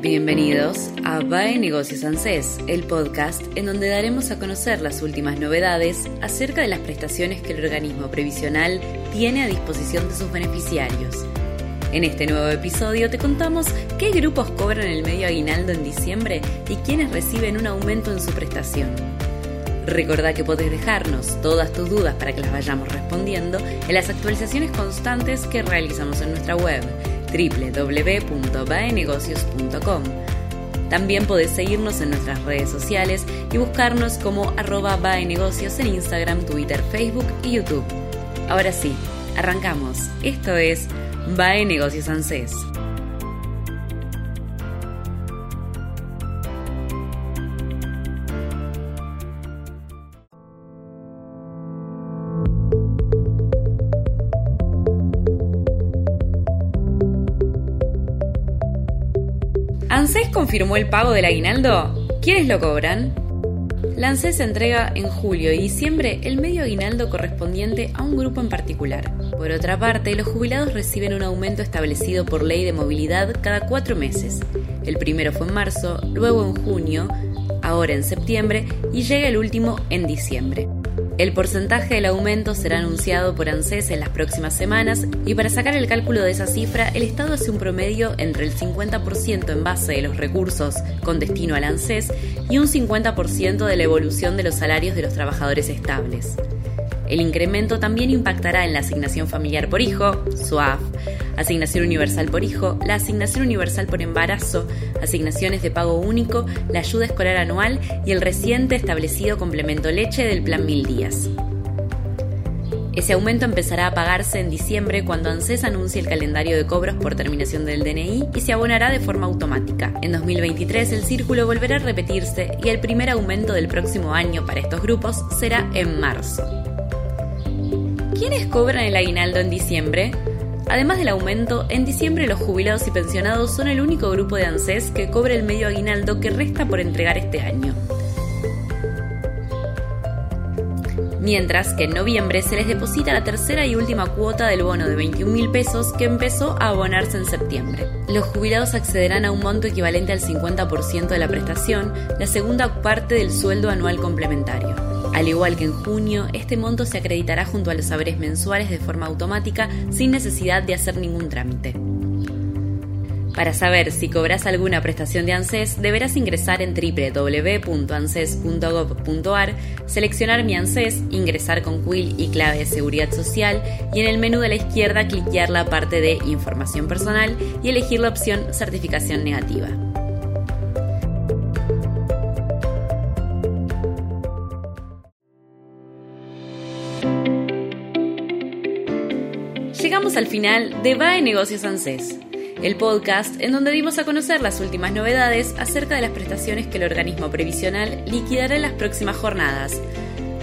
Bienvenidos a BAE Negocios ANSES, el podcast en donde daremos a conocer las últimas novedades acerca de las prestaciones que el organismo previsional tiene a disposición de sus beneficiarios. En este nuevo episodio te contamos qué grupos cobran el medio aguinaldo en diciembre y quiénes reciben un aumento en su prestación. Recordá que podés dejarnos todas tus dudas para que las vayamos respondiendo en las actualizaciones constantes que realizamos en nuestra web www.baenegocios.com. También podés seguirnos en nuestras redes sociales y buscarnos como arroba baenegocios en Instagram, Twitter, Facebook y YouTube. Ahora sí, arrancamos. Esto es Bae Negocios. ¿ANSES confirmó el pago del aguinaldo? ¿Quiénes lo cobran? La entrega en julio y diciembre el medio aguinaldo correspondiente a un grupo en particular. Por otra parte, los jubilados reciben un aumento establecido por ley de movilidad cada cuatro meses. El primero fue en marzo, luego en junio, ahora en septiembre y llega el último en diciembre. El porcentaje del aumento será anunciado por ANSES en las próximas semanas y para sacar el cálculo de esa cifra, el Estado hace un promedio entre el 50% en base de los recursos con destino al ANSES y un 50% de la evolución de los salarios de los trabajadores estables. El incremento también impactará en la asignación familiar por hijo, SUAF, asignación universal por hijo, la asignación universal por embarazo, asignaciones de pago único, la ayuda escolar anual y el reciente establecido complemento leche del Plan Mil Días. Ese aumento empezará a pagarse en diciembre cuando ANSES anuncie el calendario de cobros por terminación del DNI y se abonará de forma automática. En 2023 el círculo volverá a repetirse y el primer aumento del próximo año para estos grupos será en marzo. ¿Quiénes cobran el aguinaldo en diciembre? Además del aumento, en diciembre los jubilados y pensionados son el único grupo de ANSES que cobra el medio aguinaldo que resta por entregar este año. Mientras que en noviembre se les deposita la tercera y última cuota del bono de 21 mil pesos que empezó a abonarse en septiembre. Los jubilados accederán a un monto equivalente al 50% de la prestación, la segunda parte del sueldo anual complementario. Al igual que en junio, este monto se acreditará junto a los saberes mensuales de forma automática sin necesidad de hacer ningún trámite. Para saber si cobras alguna prestación de ANSES, deberás ingresar en www.anses.gov.ar, seleccionar Mi ANSES, ingresar con quill y clave de seguridad social y en el menú de la izquierda cliquear la parte de Información personal y elegir la opción Certificación negativa. Llegamos al final de Va Negocios ANSES, el podcast en donde dimos a conocer las últimas novedades acerca de las prestaciones que el organismo previsional liquidará en las próximas jornadas.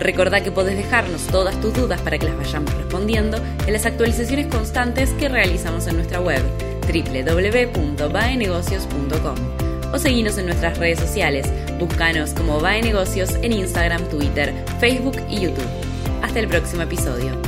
Recordá que podés dejarnos todas tus dudas para que las vayamos respondiendo en las actualizaciones constantes que realizamos en nuestra web www.baenegocios.com o seguinos en nuestras redes sociales. Búscanos como Bae Negocios en Instagram, Twitter, Facebook y YouTube. Hasta el próximo episodio.